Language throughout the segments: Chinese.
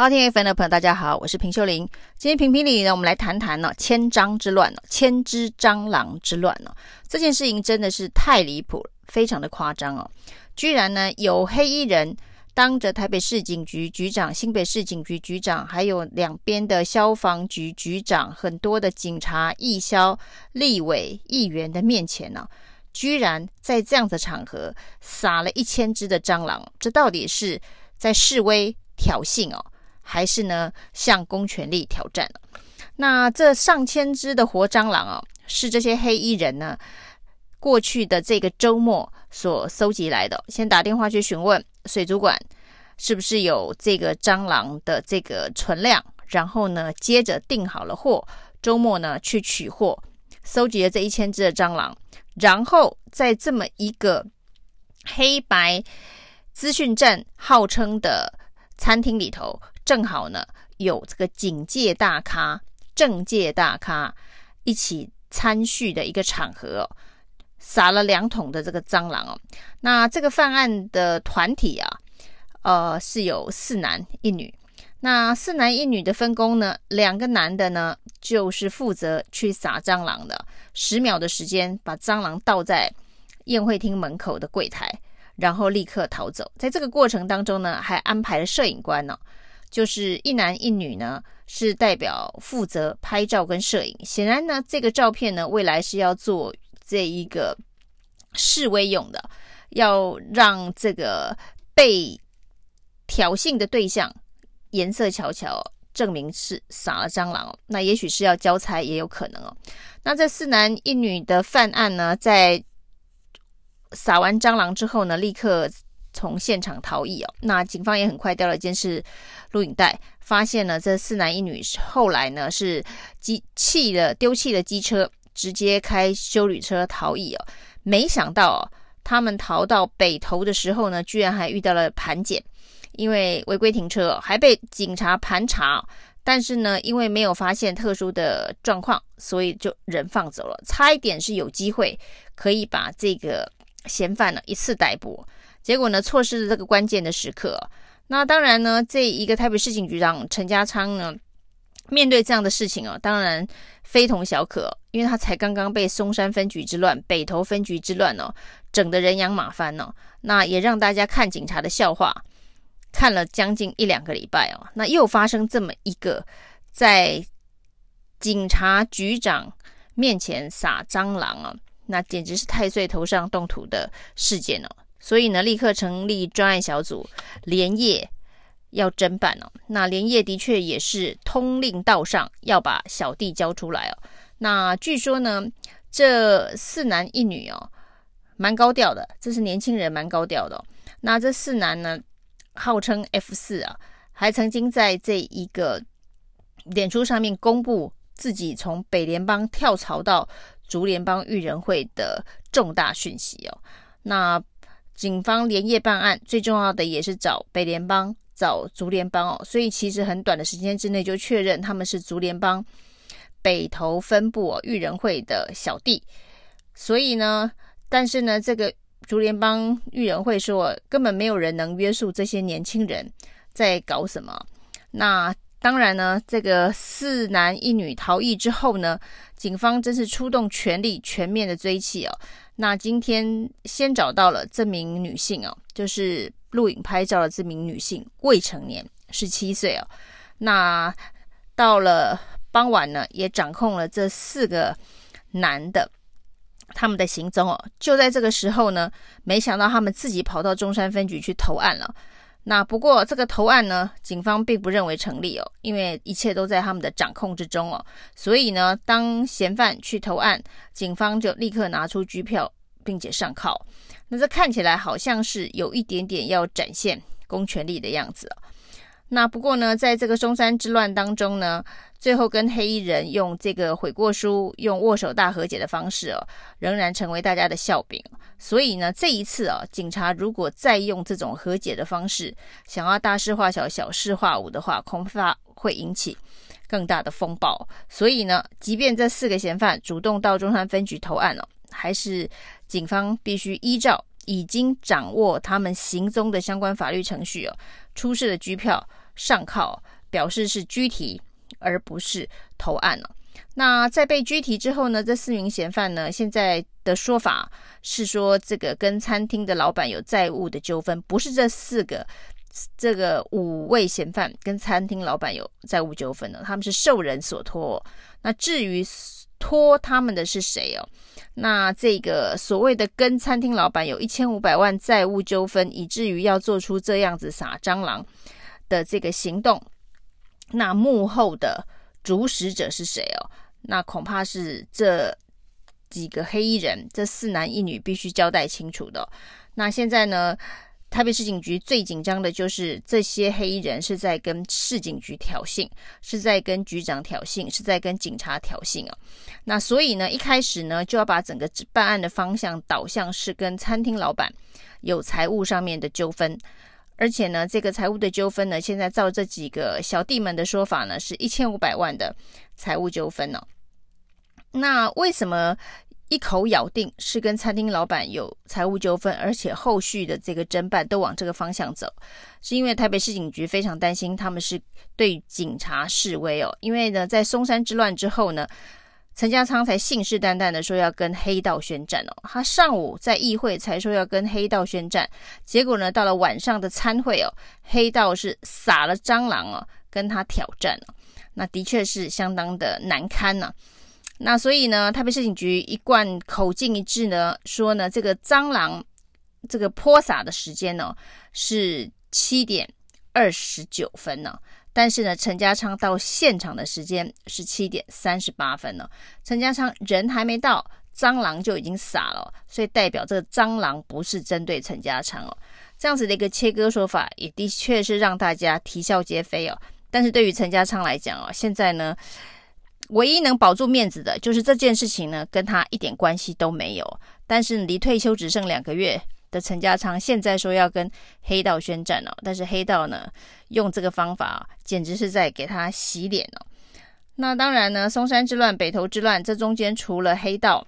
好，听 FM 的朋友，大家好，我是平秀玲。今天评评理呢，我们来谈谈呢千张之乱，千只蟑螂之乱呢。这件事情真的是太离谱了，非常的夸张哦。居然呢有黑衣人当着台北市警局局长、新北市警局局长，还有两边的消防局局长、很多的警察、义消、立委、议员的面前呢，居然在这样的场合撒了一千只的蟑螂，这到底是在示威挑衅哦？还是呢，向公权力挑战。那这上千只的活蟑螂啊，是这些黑衣人呢过去的这个周末所搜集来的。先打电话去询问水族馆是不是有这个蟑螂的这个存量，然后呢，接着订好了货，周末呢去取货，搜集了这一千只的蟑螂，然后在这么一个黑白资讯站号称的餐厅里头。正好呢，有这个警界大咖、政界大咖一起参叙的一个场合哦，撒了两桶的这个蟑螂哦。那这个犯案的团体啊，呃，是有四男一女。那四男一女的分工呢，两个男的呢，就是负责去撒蟑螂的，十秒的时间把蟑螂倒在宴会厅门口的柜台，然后立刻逃走。在这个过程当中呢，还安排了摄影官呢、哦。就是一男一女呢，是代表负责拍照跟摄影。显然呢，这个照片呢，未来是要做这一个示威用的，要让这个被挑衅的对象颜色瞧瞧，证明是撒了蟑螂哦。那也许是要交差，也有可能哦。那这四男一女的犯案呢，在撒完蟑螂之后呢，立刻。从现场逃逸哦，那警方也很快调了监视录影带，发现了这四男一女。后来呢，是机弃了丢弃了机车，直接开修旅车逃逸哦。没想到，他们逃到北投的时候呢，居然还遇到了盘检，因为违规停车，还被警察盘查。但是呢，因为没有发现特殊的状况，所以就人放走了。差一点是有机会可以把这个嫌犯呢一次逮捕。结果呢，错失了这个关键的时刻。那当然呢，这一个台北市警局长陈家昌呢，面对这样的事情哦，当然非同小可，因为他才刚刚被松山分局之乱、北投分局之乱哦，整得人仰马翻哦。那也让大家看警察的笑话，看了将近一两个礼拜哦。那又发生这么一个在警察局长面前撒蟑螂啊，那简直是太岁头上动土的事件哦。所以呢，立刻成立专案小组，连夜要侦办哦。那连夜的确也是通令道上要把小弟交出来哦。那据说呢，这四男一女哦，蛮高调的，这是年轻人蛮高调的哦。那这四男呢，号称 F 四啊，还曾经在这一个脸书上面公布自己从北联邦跳槽到竹联帮育人会的重大讯息哦。那警方连夜办案，最重要的也是找北联帮、找竹联帮哦，所以其实很短的时间之内就确认他们是竹联帮北投分部哦，育人会的小弟。所以呢，但是呢，这个竹联帮育人会说根本没有人能约束这些年轻人在搞什么。那当然呢，这个四男一女逃逸之后呢，警方真是出动全力全面的追缉哦。那今天先找到了这名女性哦，就是录影拍照的这名女性，未成年，十七岁哦。那到了傍晚呢，也掌控了这四个男的他们的行踪哦。就在这个时候呢，没想到他们自己跑到中山分局去投案了。那不过这个投案呢，警方并不认为成立哦，因为一切都在他们的掌控之中哦。所以呢，当嫌犯去投案，警方就立刻拿出拘票，并且上铐。那这看起来好像是有一点点要展现公权力的样子。那不过呢，在这个中山之乱当中呢，最后跟黑衣人用这个悔过书、用握手大和解的方式哦，仍然成为大家的笑柄。所以呢，这一次啊，警察如果再用这种和解的方式，想要大事化小、小事化无的话，恐怕会引起更大的风暴。所以呢，即便这四个嫌犯主动到中山分局投案了，还是警方必须依照已经掌握他们行踪的相关法律程序哦，出示了拘票。上铐表示是拘提，而不是投案了。那在被拘提之后呢，这四名嫌犯呢，现在的说法是说，这个跟餐厅的老板有债务的纠纷，不是这四个，这个五位嫌犯跟餐厅老板有债务纠纷的，他们是受人所托。那至于托他们的是谁哦？那这个所谓的跟餐厅老板有一千五百万债务纠纷，以至于要做出这样子撒蟑螂的这个行动，那幕后的主使者是谁哦？那恐怕是这几个黑衣人，这四男一女必须交代清楚的。那现在呢，台北市警局最紧张的就是这些黑衣人是在跟市警局挑衅，是在跟局长挑衅，是在跟警察挑衅啊。那所以呢，一开始呢，就要把整个办案的方向导向是跟餐厅老板有财务上面的纠纷。而且呢，这个财务的纠纷呢，现在照这几个小弟们的说法呢，是一千五百万的财务纠纷呢、那为什么一口咬定是跟餐厅老板有财务纠纷，而且后续的这个侦办都往这个方向走？是因为台北市警局非常担心他们是对警察示威哦。因为呢，在松山之乱之后呢。陈家昌才信誓旦旦的说要跟黑道宣战哦，他上午在议会才说要跟黑道宣战，结果呢，到了晚上的餐会哦，黑道是撒了蟑螂哦，跟他挑战哦，那的确是相当的难堪呐。那所以呢，台北市警局一贯口径一致呢，说呢这个蟑螂这个泼洒的时间呢是七点二十九分呢。但是呢，陈家昌到现场的时间是七点三十八分了。陈家昌人还没到，蟑螂就已经撒了，所以代表这个蟑螂不是针对陈家昌哦。这样子的一个切割说法，也的确是让大家啼笑皆非哦。但是对于陈家昌来讲哦，现在呢，唯一能保住面子的就是这件事情呢，跟他一点关系都没有。但是离退休只剩两个月。的陈家昌现在说要跟黑道宣战哦，但是黑道呢，用这个方法简直是在给他洗脸哦。那当然呢，松山之乱、北投之乱，这中间除了黑道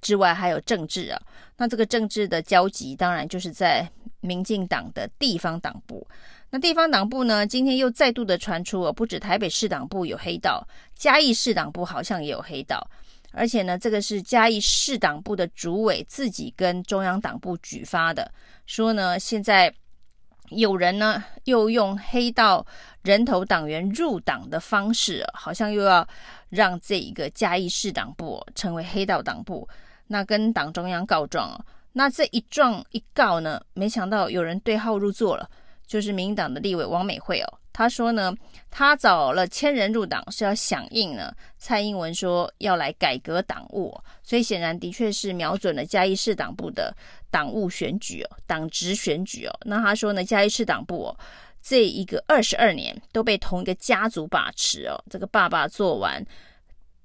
之外，还有政治啊。那这个政治的交集，当然就是在民进党的地方党部。那地方党部呢，今天又再度的传出哦，不止台北市党部有黑道，嘉义市党部好像也有黑道。而且呢，这个是嘉义市党部的主委自己跟中央党部举发的，说呢，现在有人呢又用黑道人头党员入党的方式，好像又要让这一个嘉义市党部成为黑道党部，那跟党中央告状哦。那这一状一告呢，没想到有人对号入座了，就是民党的立委王美惠哦。他说呢，他找了千人入党是要响应呢蔡英文说要来改革党务，所以显然的确是瞄准了嘉义市党部的党务选举哦，党职选举哦。那他说呢，嘉义市党部哦，这一个二十二年都被同一个家族把持哦，这个爸爸做完，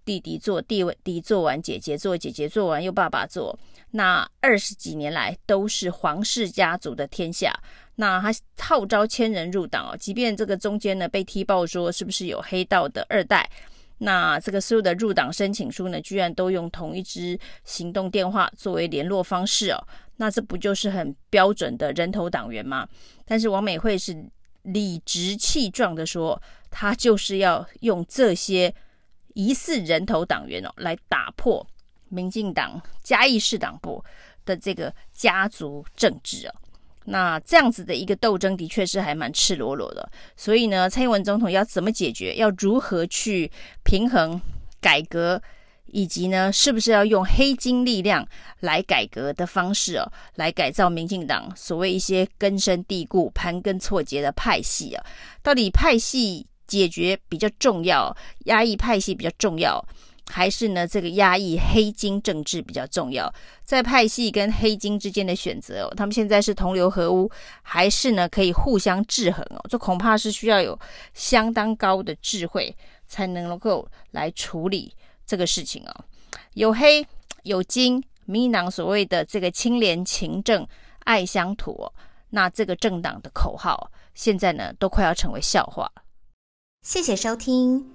弟弟做，弟弟做完，姐姐做，姐姐做完又爸爸做，那二十几年来都是黄氏家族的天下。那他号召千人入党哦，即便这个中间呢被踢爆说是不是有黑道的二代，那这个所有的入党申请书呢，居然都用同一支行动电话作为联络方式哦，那这不就是很标准的人头党员吗？但是王美惠是理直气壮的说，他就是要用这些疑似人头党员哦，来打破民进党嘉义市党部的这个家族政治哦。那这样子的一个斗争，的确是还蛮赤裸裸的。所以呢，蔡英文总统要怎么解决？要如何去平衡改革，以及呢，是不是要用黑金力量来改革的方式哦，来改造民进党所谓一些根深蒂固、盘根错节的派系啊？到底派系解决比较重要，压抑派系比较重要？还是呢，这个压抑黑金政治比较重要，在派系跟黑金之间的选择哦，他们现在是同流合污，还是呢可以互相制衡哦？这恐怕是需要有相当高的智慧才能够来处理这个事情哦。有黑有金，民进党所谓的这个清廉勤政爱乡土，那这个政党的口号现在呢都快要成为笑话。谢谢收听。